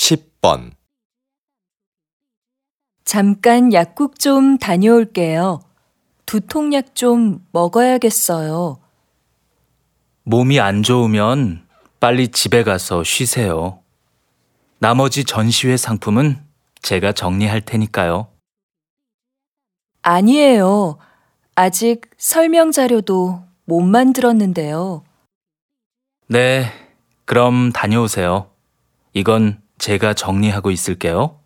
10번. 잠깐 약국 좀 다녀올게요. 두통약 좀 먹어야겠어요. 몸이 안 좋으면 빨리 집에 가서 쉬세요. 나머지 전시회 상품은 제가 정리할 테니까요. 아니에요. 아직 설명 자료도 못 만들었는데요. 네, 그럼 다녀오세요. 이건 제가 정리하고 있을게요.